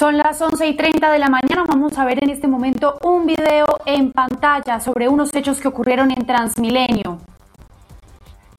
Son las 11 y 30 de la mañana. Vamos a ver en este momento un video en pantalla sobre unos hechos que ocurrieron en Transmilenio.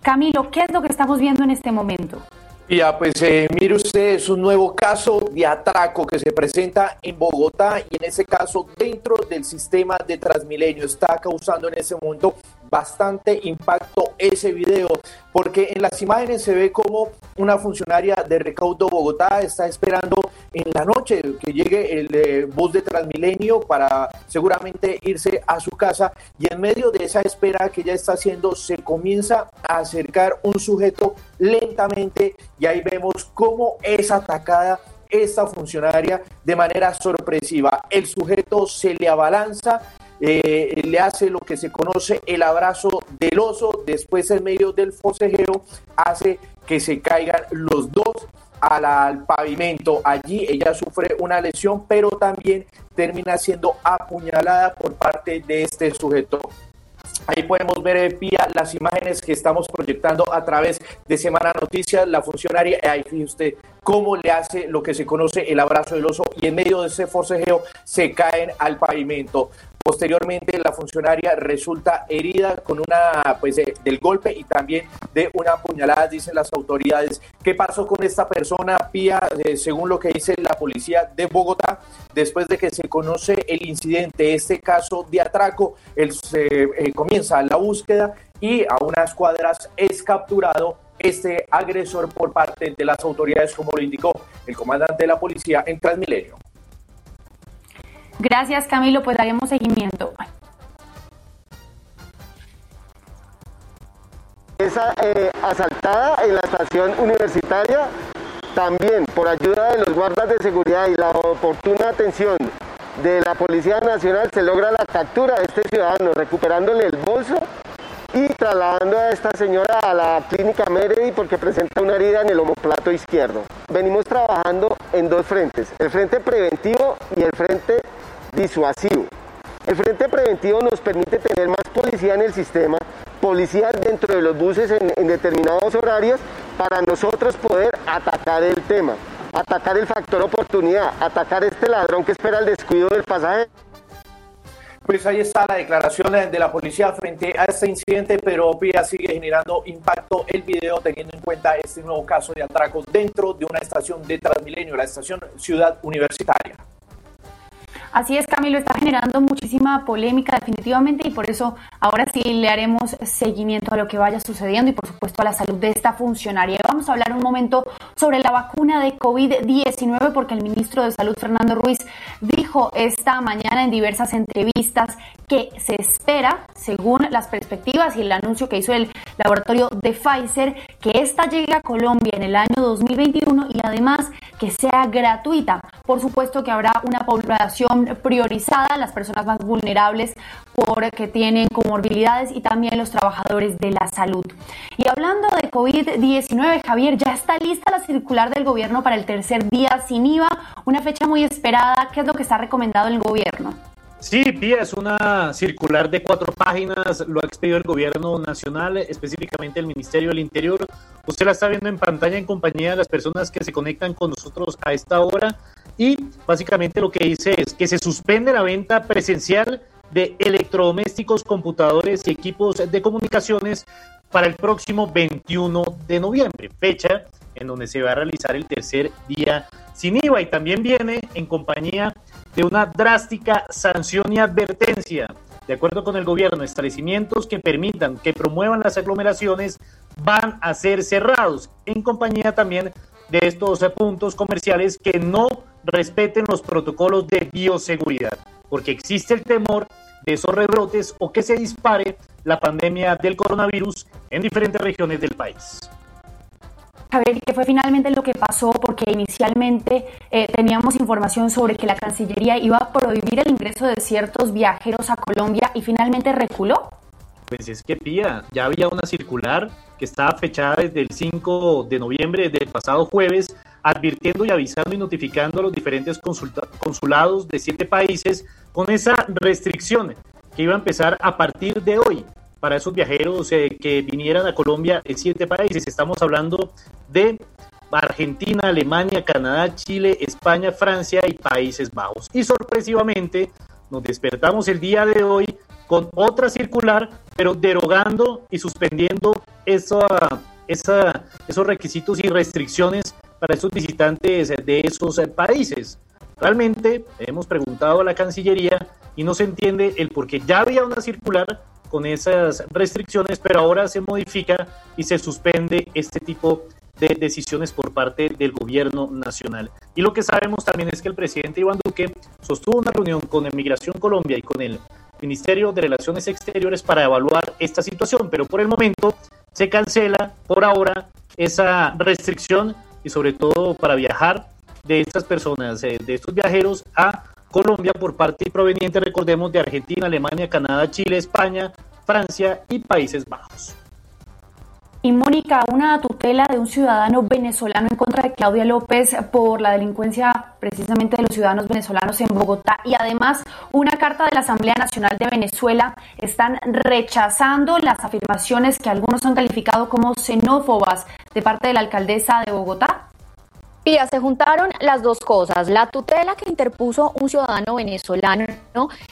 Camilo, ¿qué es lo que estamos viendo en este momento? Ya, pues eh, mire usted, es un nuevo caso de atraco que se presenta en Bogotá y en ese caso dentro del sistema de Transmilenio está causando en ese momento bastante impacto ese video, porque en las imágenes se ve como una funcionaria de Recaudo Bogotá está esperando en la noche que llegue el eh, bus de Transmilenio para seguramente irse a su casa y en medio de esa espera que ella está haciendo se comienza a acercar un sujeto lentamente y ahí vemos cómo es atacada esta funcionaria de manera sorpresiva. El sujeto se le abalanza eh, le hace lo que se conoce el abrazo del oso, después en medio del forcejeo hace que se caigan los dos al, pavimento. Allí ella sufre una lesión, pero también termina siendo apuñalada por parte de este sujeto. Ahí podemos ver, eh, Pía, las imágenes que estamos proyectando a través de Semana Noticias. La funcionaria, ahí fíjese usted cómo le hace lo que se conoce el abrazo del oso y en medio de ese forcejeo se caen al pavimento. Posteriormente, la funcionaria resulta herida con una, pues, del golpe y también de una puñalada, dicen las autoridades. ¿Qué pasó con esta persona, Pía? Eh, según lo que dice la policía de Bogotá, después de que se conoce el incidente, este caso de atraco, el, eh, comienza la búsqueda y a unas cuadras es capturado este agresor por parte de las autoridades, como lo indicó el comandante de la policía en Transmilenio. Gracias, Camilo. Pues daremos seguimiento. Esa eh, asaltada en la estación universitaria, también por ayuda de los guardas de seguridad y la oportuna atención de la Policía Nacional, se logra la captura de este ciudadano, recuperándole el bolso y trasladando a esta señora a la clínica Meredy porque presenta una herida en el homoplato izquierdo. Venimos trabajando en dos frentes, el frente preventivo y el frente disuasivo. El frente preventivo nos permite tener más policía en el sistema, policía dentro de los buses en, determinados horarios para nosotros poder atacar el tema, atacar el factor oportunidad, atacar este ladrón que espera el descuido del pasaje. Pues ahí está la declaración de la policía frente a este incidente, pero Pía sigue generando impacto el video teniendo en cuenta este nuevo caso de atracos dentro de una estación de Transmilenio, la estación Ciudad Universitaria. Así es, Camilo, está generando muchísima polémica definitivamente y por eso ahora sí le haremos seguimiento a lo que vaya sucediendo y por supuesto a la salud de esta funcionaria. Vamos a hablar un momento sobre la vacuna de COVID-19 porque el ministro de Salud, Fernando Ruiz, dijo esta mañana en diversas entrevistas que se espera, según las perspectivas y el anuncio que hizo el laboratorio de Pfizer, que esta llegue a Colombia en el año 2021 y además que sea gratuita. Por supuesto que habrá una población priorizada, las personas más vulnerables porque tienen comorbilidades y también los trabajadores de la salud. Y hablando de COVID-19, Javier, ya está lista la circular del gobierno para el tercer día sin IVA, una fecha muy esperada. ¿Qué es lo que está recomendado el gobierno? Sí, Pía, es una circular de cuatro páginas, lo ha expedido el gobierno nacional, específicamente el Ministerio del Interior. Usted la está viendo en pantalla en compañía de las personas que se conectan con nosotros a esta hora y básicamente lo que dice es que se suspende la venta presencial de electrodomésticos, computadores y equipos de comunicaciones para el próximo 21 de noviembre, fecha en donde se va a realizar el tercer día sin IVA y también viene en compañía de una drástica sanción y advertencia. De acuerdo con el gobierno, establecimientos que permitan que promuevan las aglomeraciones van a ser cerrados, en compañía también de estos puntos comerciales que no respeten los protocolos de bioseguridad, porque existe el temor de esos rebrotes o que se dispare la pandemia del coronavirus en diferentes regiones del país. A ver, ¿qué fue finalmente lo que pasó? Porque inicialmente eh, teníamos información sobre que la Cancillería iba a prohibir el ingreso de ciertos viajeros a Colombia y finalmente reculó. Pues es que pía, ya había una circular que estaba fechada desde el 5 de noviembre del pasado jueves, advirtiendo y avisando y notificando a los diferentes consulados de siete países con esa restricción que iba a empezar a partir de hoy para esos viajeros eh, que vinieran a Colombia en siete países. Estamos hablando de Argentina, Alemania, Canadá, Chile, España, Francia y Países Bajos. Y sorpresivamente nos despertamos el día de hoy con otra circular, pero derogando y suspendiendo esa, esos requisitos y restricciones para esos visitantes de esos países. Realmente hemos preguntado a la Cancillería y no se entiende el por qué ya había una circular con esas restricciones, pero ahora se modifica y se suspende este tipo de decisiones por parte del gobierno nacional. Y lo que sabemos también es que el presidente Iván Duque sostuvo una reunión con Emigración Colombia y con el Ministerio de Relaciones Exteriores para evaluar esta situación, pero por el momento se cancela por ahora esa restricción y sobre todo para viajar de estas personas, eh, de estos viajeros a Colombia por parte proveniente, recordemos, de Argentina, Alemania, Canadá, Chile, España, Francia y Países Bajos. Y Mónica, una tutela de un ciudadano venezolano en contra de Claudia López por la delincuencia precisamente de los ciudadanos venezolanos en Bogotá y además una carta de la Asamblea Nacional de Venezuela están rechazando las afirmaciones que algunos han calificado como xenófobas de parte de la alcaldesa de Bogotá. Pía, se juntaron las dos cosas, la tutela que interpuso un ciudadano venezolano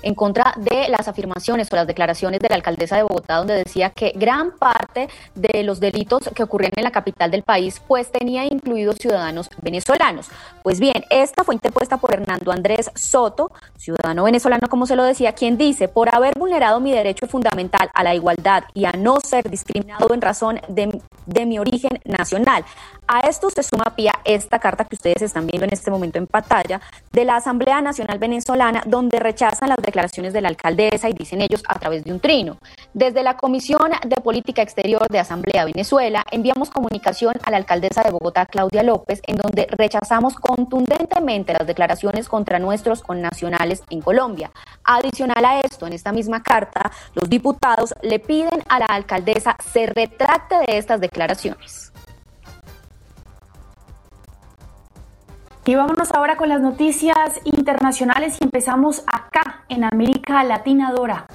en contra de las afirmaciones o las declaraciones de la alcaldesa de Bogotá, donde decía que gran parte de los delitos que ocurrían en la capital del país, pues tenía incluidos ciudadanos venezolanos. Pues bien, esta fue interpuesta por Hernando Andrés Soto, ciudadano venezolano, como se lo decía, quien dice, por haber vulnerado mi derecho fundamental a la igualdad y a no ser discriminado en razón de, de mi origen nacional. A esto se suma, Pía, esta carta que ustedes están viendo en este momento en pantalla de la Asamblea Nacional Venezolana, donde rechazan las declaraciones de la alcaldesa y dicen ellos a través de un trino. Desde la Comisión de Política Exterior de Asamblea Venezuela enviamos comunicación a la alcaldesa de Bogotá, Claudia López, en donde rechazamos contundentemente las declaraciones contra nuestros connacionales en Colombia. Adicional a esto, en esta misma carta, los diputados le piden a la alcaldesa se retracte de estas declaraciones. Y vámonos ahora con las noticias internacionales y empezamos acá en América Latina Dora.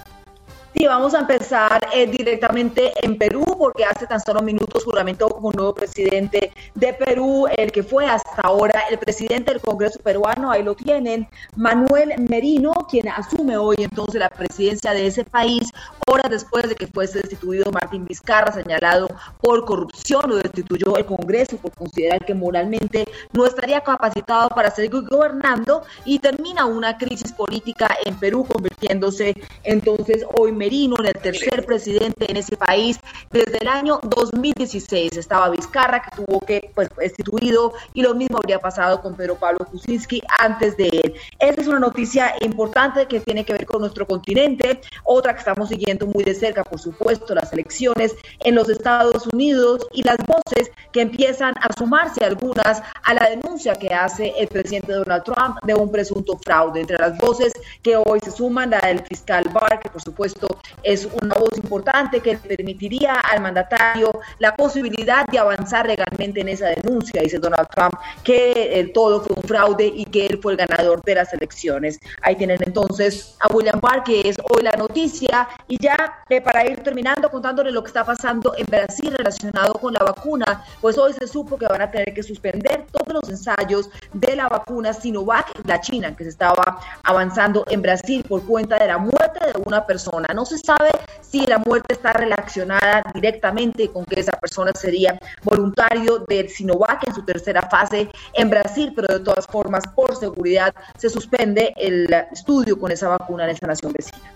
Sí, vamos a empezar eh, directamente en Perú, porque hace tan solo minutos juramentó como nuevo presidente de Perú, el que fue hasta ahora el presidente del Congreso peruano, ahí lo tienen, Manuel Merino, quien asume hoy entonces la presidencia de ese país, horas después de que fuese destituido Martín Vizcarra, señalado por corrupción, lo destituyó el Congreso por considerar que moralmente no estaría capacitado para seguir gobernando y termina una crisis política en Perú, convirtiéndose entonces hoy Merino el tercer presidente en ese país desde el año 2016. Estaba Vizcarra, que tuvo que, pues, destituido, y lo mismo habría pasado con Pedro Pablo Kuczynski antes de él. Esta es una noticia importante que tiene que ver con nuestro continente. Otra que estamos siguiendo muy de cerca, por supuesto, las elecciones en los Estados Unidos y las voces que empiezan a sumarse algunas a la denuncia que hace el presidente Donald Trump de un presunto fraude. Entre las voces que hoy se suman, la del fiscal Barr, que por supuesto es una voz importante que permitiría al mandatario la posibilidad de avanzar legalmente en esa denuncia, dice Donald Trump, que el todo fue un fraude y que él fue el ganador de las elecciones. Ahí tienen entonces a William Barr, que es hoy la noticia, y ya eh, para ir terminando contándole lo que está pasando en Brasil relacionado con la vacuna, pues hoy se supo que van a tener que suspender todos los ensayos de la vacuna Sinovac, la China, que se estaba avanzando en Brasil por cuenta de la muerte de una persona. No se sabe si la muerte está relacionada directamente con que esa persona sería voluntario del Sinovac en su tercera fase en Brasil, pero de todas formas, por seguridad, se suspende el estudio con esa vacuna en esa nación vecina.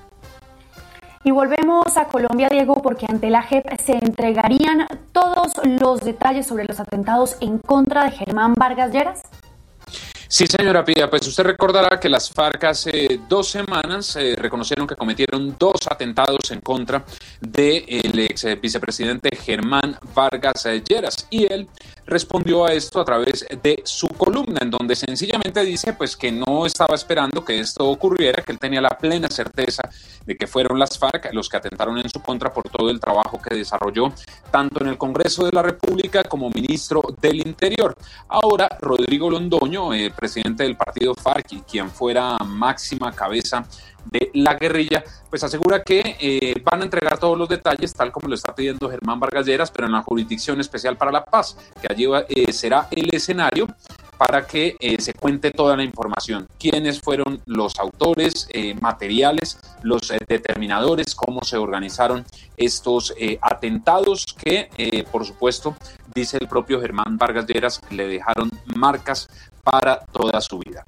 Y volvemos a Colombia, Diego, porque ante la JEP se entregarían todos los detalles sobre los atentados en contra de Germán Vargas Lleras. Sí, señora Pía, pues usted recordará que las FARC hace dos semanas eh, reconocieron que cometieron dos atentados en contra del ex vicepresidente Germán Vargas Lleras y él respondió a esto a través de su columna, en donde sencillamente dice pues que no estaba esperando que esto ocurriera, que él tenía la plena certeza de que fueron las FARC los que atentaron en su contra por todo el trabajo que desarrolló tanto en el Congreso de la República como ministro del Interior. Ahora, Rodrigo Londoño, eh, presidente del partido FARC y quien fuera máxima cabeza de la guerrilla, pues asegura que eh, van a entregar todos los detalles, tal como lo está pidiendo Germán Vargas Lleras, pero en la Jurisdicción Especial para la Paz, que allí eh, será el escenario para que eh, se cuente toda la información, quiénes fueron los autores, materiales, los determinadores, cómo se organizaron estos atentados que, por supuesto, dice el propio Germán Vargas Lleras, le dejaron marcas para toda su vida.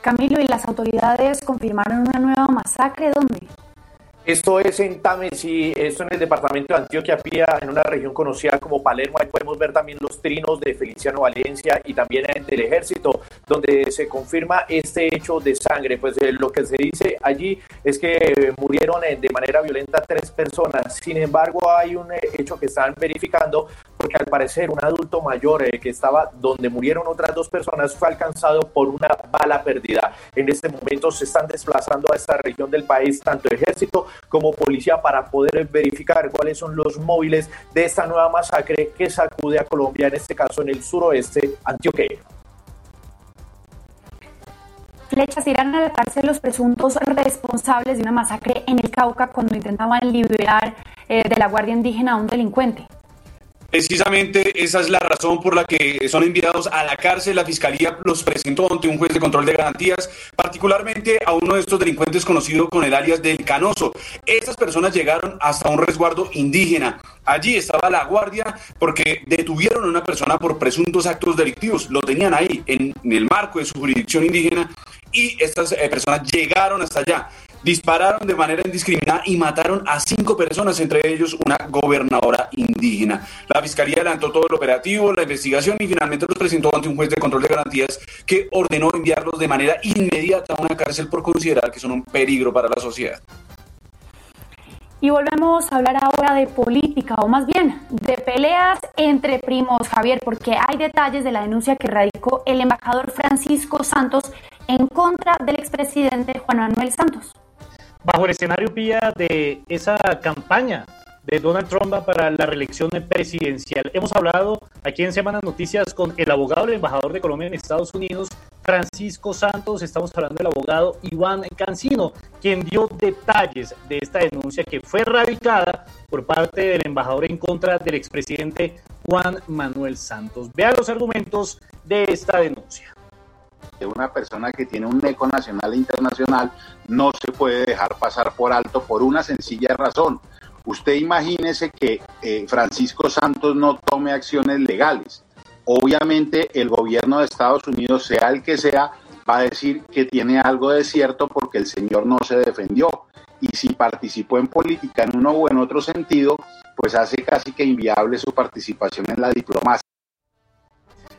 Camilo, ¿y las autoridades confirmaron una nueva masacre? ¿Dónde? Esto es en Tamesí, esto en el departamento de Antioquia, Pía, en una región conocida como Palermo. Ahí podemos ver también los trinos de Feliciano Valencia y también del ejército, donde se confirma este hecho de sangre. Pues eh, lo que se dice allí es que murieron eh, de manera violenta tres personas. Sin embargo, hay un eh, hecho que están verificando porque al parecer un adulto mayor que estaba donde murieron otras dos personas fue alcanzado por una bala perdida. En este momento se están desplazando a esta región del país tanto ejército como policía para poder verificar cuáles son los móviles de esta nueva masacre que sacude a Colombia, en este caso en el suroeste antioqueño. Flechas irán a la cárcel los presuntos responsables de una masacre en el Cauca cuando intentaban liberar eh, de la Guardia Indígena a un delincuente. Precisamente esa es la razón por la que son enviados a la cárcel. La fiscalía los presentó ante un juez de control de garantías, particularmente a uno de estos delincuentes conocido con el alias del Canoso. Estas personas llegaron hasta un resguardo indígena. Allí estaba la guardia porque detuvieron a una persona por presuntos actos delictivos. Lo tenían ahí en, el marco de su jurisdicción indígena y estas eh, personas llegaron hasta allá dispararon de manera indiscriminada y mataron a cinco personas, entre ellos una gobernadora indígena. La fiscalía adelantó todo el operativo, la investigación y finalmente los presentó ante un juez de control de garantías que ordenó enviarlos de manera inmediata a una cárcel por considerar que son un peligro para la sociedad. Y volvemos a hablar ahora de política, o más bien de peleas entre primos, Javier, porque hay detalles de la denuncia que radicó el embajador Francisco Santos en contra del expresidente Juan Manuel Santos bajo el escenario pía de esa campaña de Donald Trump para la reelección presidencial. Hemos hablado aquí en Semana Noticias con el abogado del embajador de Colombia en Estados Unidos, Francisco Santos. Estamos hablando del abogado Iván Cancino, quien dio detalles de esta denuncia que fue radicada por parte del embajador en contra del expresidente Juan Manuel Santos. Vean los argumentos de esta denuncia de una persona que tiene un eco nacional e internacional no se puede dejar pasar por alto por una sencilla razón. Usted imagínese que eh, Francisco Santos no tome acciones legales. Obviamente el gobierno de Estados Unidos, sea el que sea, va a decir que tiene algo de cierto porque el señor no se defendió. Y si participó en política en uno o en otro sentido, pues hace casi que inviable su participación en la diplomacia.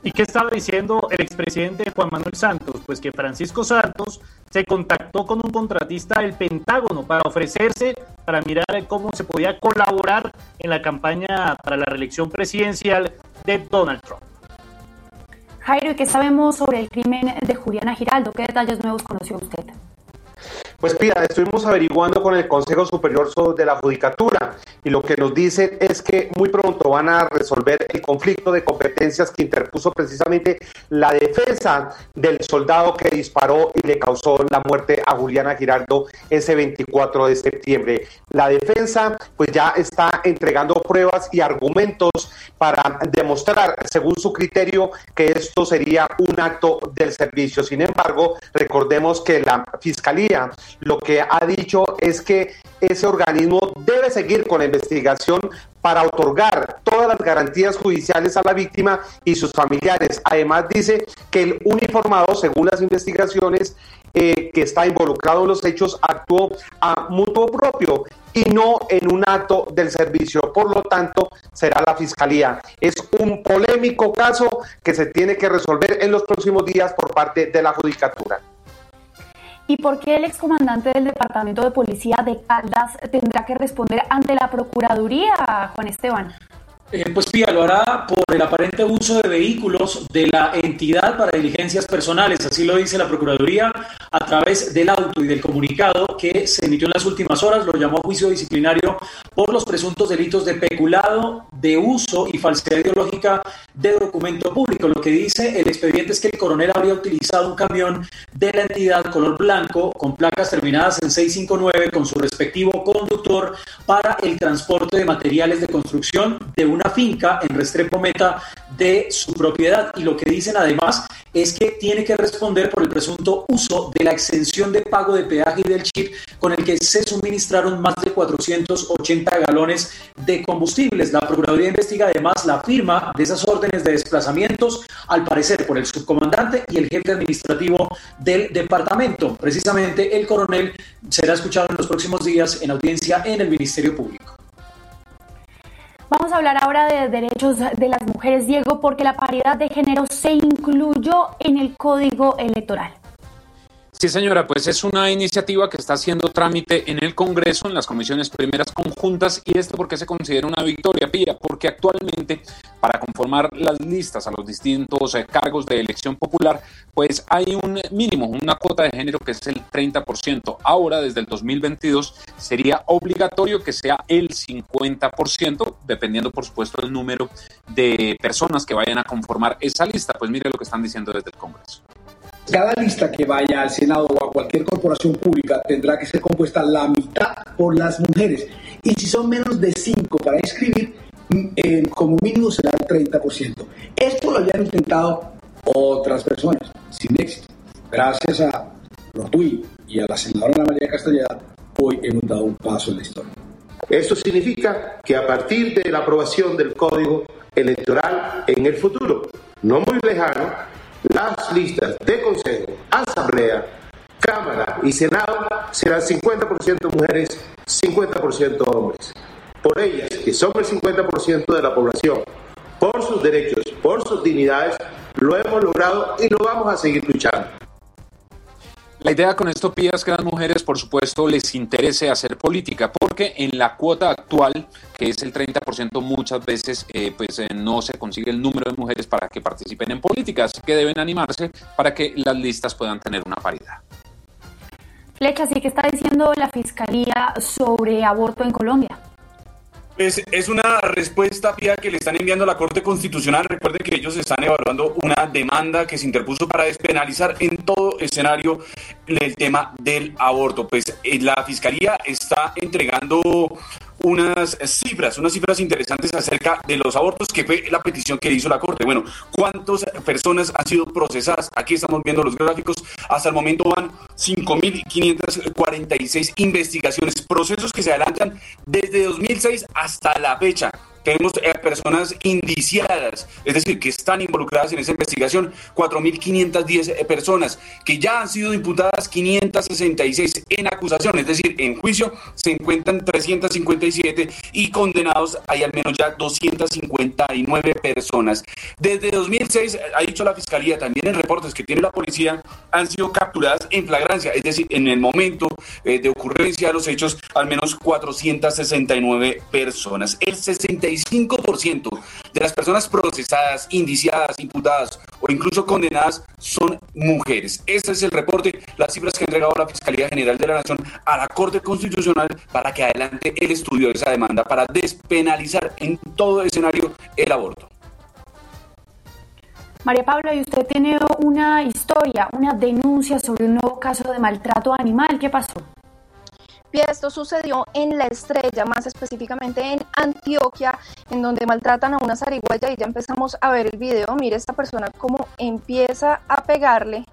¿Y qué estaba diciendo el expresidente Juan Manuel Santos? Pues que Francisco Santos se contactó con un contratista del Pentágono para ofrecerse, para mirar cómo se podía colaborar en la campaña para la reelección presidencial de Donald Trump. Jairo, ¿y qué sabemos sobre el crimen de Juliana Giraldo? ¿Qué detalles nuevos conoció usted? Pues mira, estuvimos averiguando con el Consejo Superior de la Judicatura y lo que nos dice es que muy pronto van a resolver el conflicto de competencias que interpuso precisamente la defensa del soldado que disparó y le causó la muerte a Juliana Giraldo ese 24 de septiembre. La defensa pues ya está entregando pruebas y argumentos para demostrar, según su criterio, que esto sería un acto del servicio. Sin embargo, recordemos que la Fiscalía lo que ha dicho es que ese organismo debe seguir con la investigación para otorgar todas las garantías judiciales a la víctima y sus familiares. Además dice que el uniformado, según las investigaciones, eh, que está involucrado en los hechos actuó a mutuo propio y no en un acto del servicio. Por lo tanto, será la Fiscalía. Es un polémico caso que se tiene que resolver en los próximos días por parte de la Judicatura. ¿Y por qué el excomandante del Departamento de Policía de Caldas tendrá que responder ante la Procuraduría, Juan Esteban? Eh, pues Pía lo hará por el aparente uso de vehículos de la entidad para diligencias personales, así lo dice la Procuraduría a través del auto y del comunicado que se emitió en las últimas horas, lo llamó juicio disciplinario por los presuntos delitos de peculado, de uso y falsedad ideológica de documento público. Lo que dice el expediente es que el coronel habría utilizado un camión de la entidad color blanco con placas terminadas en 659 con su respectivo conductor para el transporte de materiales de construcción de una finca en Restrepo Meta de su propiedad. Y lo que dicen además es que tiene que responder por el presunto uso de la exención de pago de peaje y del chip con el que se suministraron más de 480 galones de combustibles. La Procuraduría investiga además la firma de esas órdenes de desplazamientos, al parecer por el subcomandante y el jefe administrativo del departamento. Precisamente el coronel será escuchado en los próximos días en audiencia en el Ministerio Público. Vamos a hablar ahora de derechos de las mujeres, Diego, porque la paridad de género se incluyó en el Código Electoral. Sí, señora, pues es una iniciativa que está haciendo trámite en el Congreso, en las comisiones primeras conjuntas, y esto porque se considera una victoria, Pía, porque actualmente para conformar las listas a los distintos eh, cargos de elección popular, pues hay un mínimo, una cuota de género que es el 30%. Ahora, desde el 2022, sería obligatorio que sea el 50%, dependiendo, por supuesto, del número de personas que vayan a conformar esa lista. Pues mire lo que están diciendo desde el Congreso. Cada lista que vaya al Senado o a cualquier corporación pública tendrá que ser compuesta la mitad por las mujeres. Y si son menos de cinco para inscribir, eh, como mínimo será el 30%. Esto lo habían intentado otras personas, sin éxito. Gracias a Rotuy y a la senadora María Castellada, hoy hemos dado un paso en la historia. Esto significa que a partir de la aprobación del Código Electoral en el futuro, no muy lejano, las listas de Consejo, Asamblea, Cámara y Senado serán 50% mujeres, 50% hombres. Por ellas, que son el 50% de la población, por sus derechos, por sus dignidades, lo hemos logrado y lo vamos a seguir luchando. La idea con esto, Pía, es que las mujeres, por supuesto, les interese hacer política, porque en la cuota actual, que es el 30%, muchas veces eh, pues, eh, no se consigue el número de mujeres para que participen en política, así que deben animarse para que las listas puedan tener una paridad. Flecha, ¿sí que está diciendo la Fiscalía sobre aborto en Colombia? Pues es una respuesta, Pía, que le están enviando a la Corte Constitucional. Recuerde que ellos están evaluando una demanda que se interpuso para despenalizar en todo escenario el tema del aborto. Pues eh, la Fiscalía está entregando unas cifras, unas cifras interesantes acerca de los abortos, que fue la petición que hizo la Corte. Bueno, ¿cuántas personas han sido procesadas? Aquí estamos viendo los gráficos. Hasta el momento van 5.546 investigaciones, procesos que se adelantan desde 2006 hasta la fecha tenemos eh, personas indiciadas, es decir, que están involucradas en esa investigación, 4.510 eh, personas, que ya han sido imputadas 566 en acusación, es decir, en juicio se encuentran 357 y condenados hay al menos ya 259 personas. Desde 2006, eh, ha dicho la Fiscalía, también en reportes que tiene la policía, han sido capturadas en flagrancia, es decir, en el momento de ocurrencia de los hechos, al menos 469 personas. El 60 65% de las personas procesadas, indiciadas, imputadas o incluso condenadas son mujeres. Este es el reporte, las cifras que ha entregado la Fiscalía General de la Nación a la Corte Constitucional para que adelante el estudio de esa demanda para despenalizar en todo escenario el aborto. María Pablo, y usted tiene una historia, una denuncia sobre un nuevo caso de maltrato animal. ¿Qué pasó? Esto sucedió en La Estrella, más específicamente en Antioquia, en donde maltratan a una zarigüeya y ya empezamos a ver el video. Mire esta persona cómo empieza a pegarle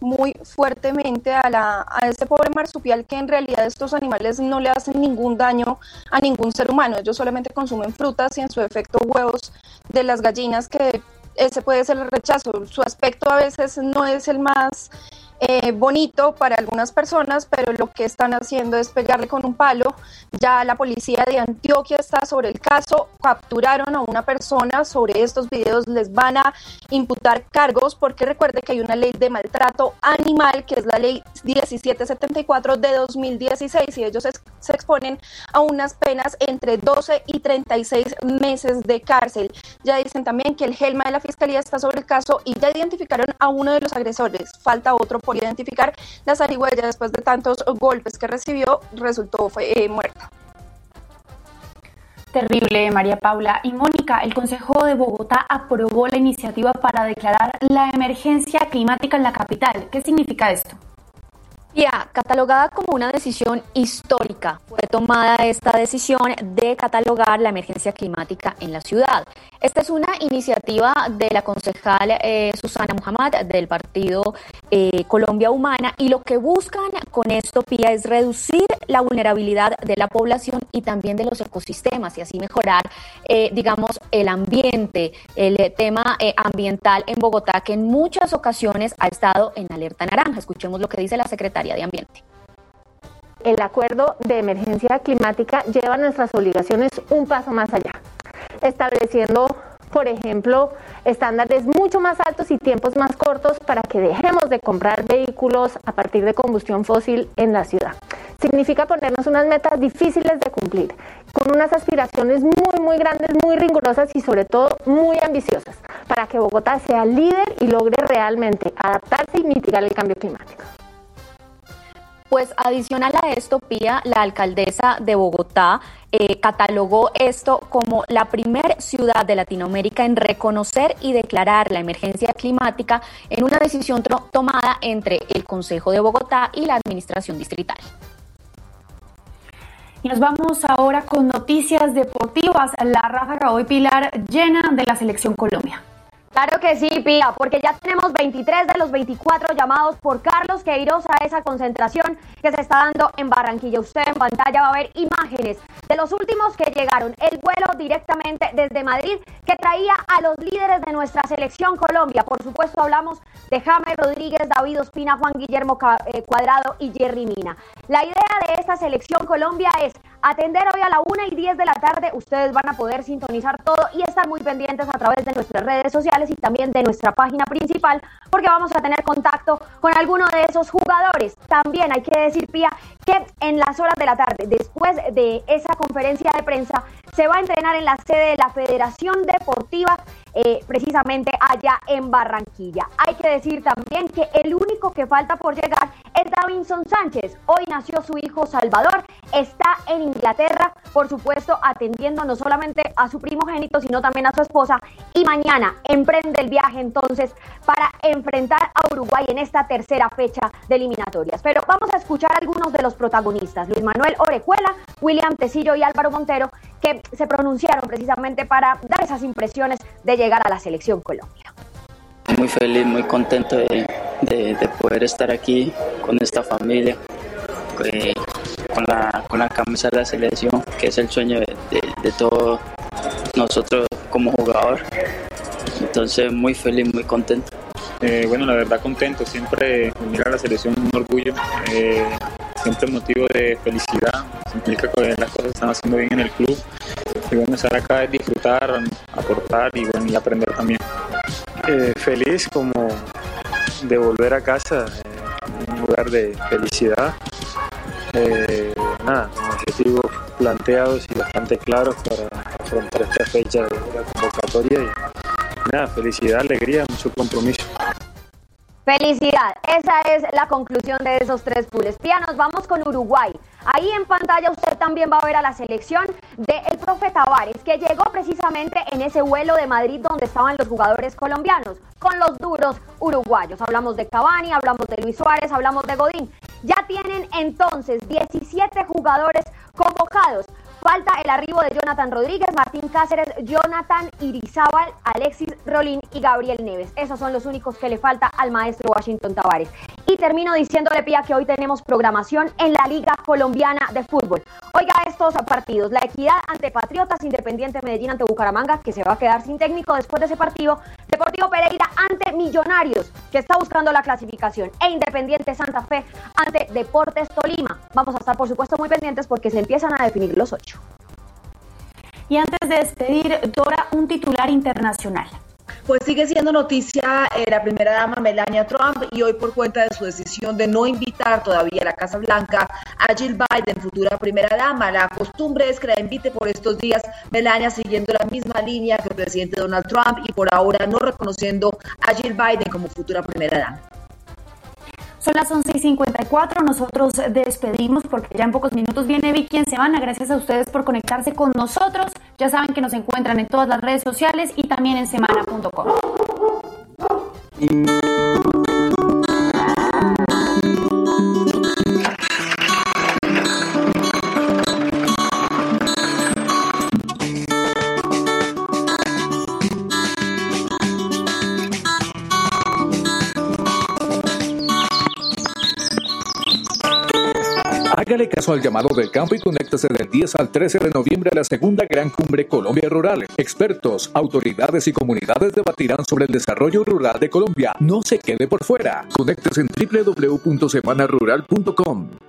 muy fuertemente a, la, a este pobre marsupial que en realidad estos animales no le hacen ningún daño a ningún ser humano. Ellos solamente consumen frutas y en su efecto huevos de las gallinas que ese puede ser el rechazo. Su aspecto a veces no es el más eh, bonito para algunas personas, pero lo que están haciendo es pegarle con un palo. Ya la policía de Antioquia está sobre el caso, capturaron a una persona sobre estos videos, les van a imputar cargos porque recuerde que hay una ley de maltrato animal, que es la ley 1774 de 2016 y ellos se exponen a unas penas entre 12 y 36 meses de cárcel. Ya dicen también que el GELMA de la Fiscalía está sobre el caso y ya identificaron a uno de los agresores. Falta otro por identificar. La zarigüeya, después de tantos golpes que recibió, resultó fue, eh, muerta. Terrible, María Paula. Y Mónica, el Consejo de Bogotá aprobó la iniciativa para declarar la emergencia climática en la capital. ¿Qué significa esto? Ya, catalogada como una decisión histórica, fue tomada esta decisión de catalogar la emergencia climática en la ciudad. Esta es una iniciativa de la concejal eh, Susana Muhammad del partido eh, Colombia Humana y lo que buscan con esto, Pía, es reducir la vulnerabilidad de la población y también de los ecosistemas y así mejorar, eh, digamos, el ambiente, el tema ambiental en Bogotá que en muchas ocasiones ha estado en alerta naranja. Escuchemos lo que dice la secretaria de Ambiente. El acuerdo de emergencia climática lleva nuestras obligaciones un paso más allá, estableciendo, por ejemplo, estándares mucho más altos y tiempos más cortos para que dejemos de comprar vehículos a partir de combustión fósil en la ciudad. Significa ponernos unas metas difíciles de cumplir, con unas aspiraciones muy, muy grandes, muy rigurosas y sobre todo muy ambiciosas, para que Bogotá sea líder y logre realmente adaptarse y mitigar el cambio climático. Pues adicional a esto, Pía, la alcaldesa de Bogotá eh, catalogó esto como la primer ciudad de Latinoamérica en reconocer y declarar la emergencia climática en una decisión tomada entre el Consejo de Bogotá y la Administración Distrital. Y nos vamos ahora con noticias deportivas. La ráfaga hoy Pilar llena de la selección Colombia. Claro que sí, Pía, porque ya tenemos 23 de los 24 llamados por Carlos Queiroz a esa concentración que se está dando en Barranquilla. Usted en pantalla va a ver imágenes de los últimos que llegaron. El vuelo directamente desde Madrid que traía a los líderes de nuestra selección Colombia. Por supuesto, hablamos de James Rodríguez, David Ospina, Juan Guillermo eh, Cuadrado y Jerry Mina. La idea de esta selección Colombia es atender hoy a la 1 y 10 de la tarde. Ustedes van a poder sintonizar todo y estar muy pendientes a través de nuestras redes sociales y también de nuestra página principal porque vamos a tener contacto con alguno de esos jugadores. También hay que decir, Pía, que en las horas de la tarde, después de esa conferencia de prensa, se va a entrenar en la sede de la Federación Deportiva eh, precisamente allá en Barranquilla. Hay que decir también que el único que falta por llegar es Davinson Sánchez. Hoy nació su hijo Salvador, está en Inglaterra, por supuesto, atendiendo no solamente a su primogénito, sino también a su esposa. Y mañana emprende el viaje entonces para enfrentar a Uruguay en esta tercera fecha de eliminatorias. Pero vamos a escuchar algunos de los protagonistas, Luis Manuel Orejuela, William Tecillo y Álvaro Montero, que se pronunciaron precisamente para dar esas impresiones de llegar a la selección Colombia. Muy feliz, muy contento de, poder estar aquí con esta familia, eh, con, la, con la camisa de la selección, que es el sueño de, de todos nosotros como jugador. Entonces muy feliz, muy contento. Eh, bueno, la verdad contento, siempre venir a la selección es un orgullo, eh, siempre motivo de felicidad, significa que las cosas están haciendo bien en el club y bueno, estar acá es disfrutar, aportar y bueno, y aprender también. Eh, feliz como de volver a casa, en un lugar de felicidad. nada, objetivos planteados y bastante claros para afrontar esta fecha de la convocatoria y nada, felicidad, alegría, mucho compromiso. Felicidad, esa es la conclusión de esos tres pools. Nos vamos con Uruguay. Ahí en pantalla usted también va a ver a la selección del profe Tavares, que llegó precisamente en ese vuelo de Madrid donde estaban los jugadores colombianos, con los duros uruguayos. Hablamos de Cavani, hablamos de Luis Suárez, hablamos de Godín. Ya tienen entonces 17 jugadores convocados. Falta el arribo de Jonathan Rodríguez, Martín Cáceres, Jonathan Irizábal, Alexis Rolín y Gabriel Neves. Esos son los únicos que le falta al maestro Washington Tavares. Y termino diciéndole, Pía, que hoy tenemos programación en la Liga Colombiana de Fútbol. Oiga estos partidos. La Equidad ante Patriotas, Independiente Medellín ante Bucaramanga, que se va a quedar sin técnico después de ese partido. Deportivo Pereira ante Millonarios, que está buscando la clasificación. E Independiente Santa Fe ante Deportes Tolima. Vamos a estar, por supuesto, muy pendientes porque se empiezan a definir los ocho. Y antes de despedir, Dora, un titular internacional. Pues sigue siendo noticia eh, la primera dama Melania Trump y hoy por cuenta de su decisión de no invitar todavía a la Casa Blanca a Jill Biden, futura primera dama. La costumbre es que la invite por estos días Melania siguiendo la misma línea que el presidente Donald Trump y por ahora no reconociendo a Jill Biden como futura primera dama. Son las 11 y 54. Nosotros despedimos porque ya en pocos minutos viene Vicky en Semana. Gracias a ustedes por conectarse con nosotros. Ya saben que nos encuentran en todas las redes sociales y también en semana.com. Caso al llamado del campo y conéctese del 10 al 13 de noviembre a la segunda Gran Cumbre Colombia Rural. Expertos, autoridades y comunidades debatirán sobre el desarrollo rural de Colombia. No se quede por fuera. Conéctese en www.semanarural.com.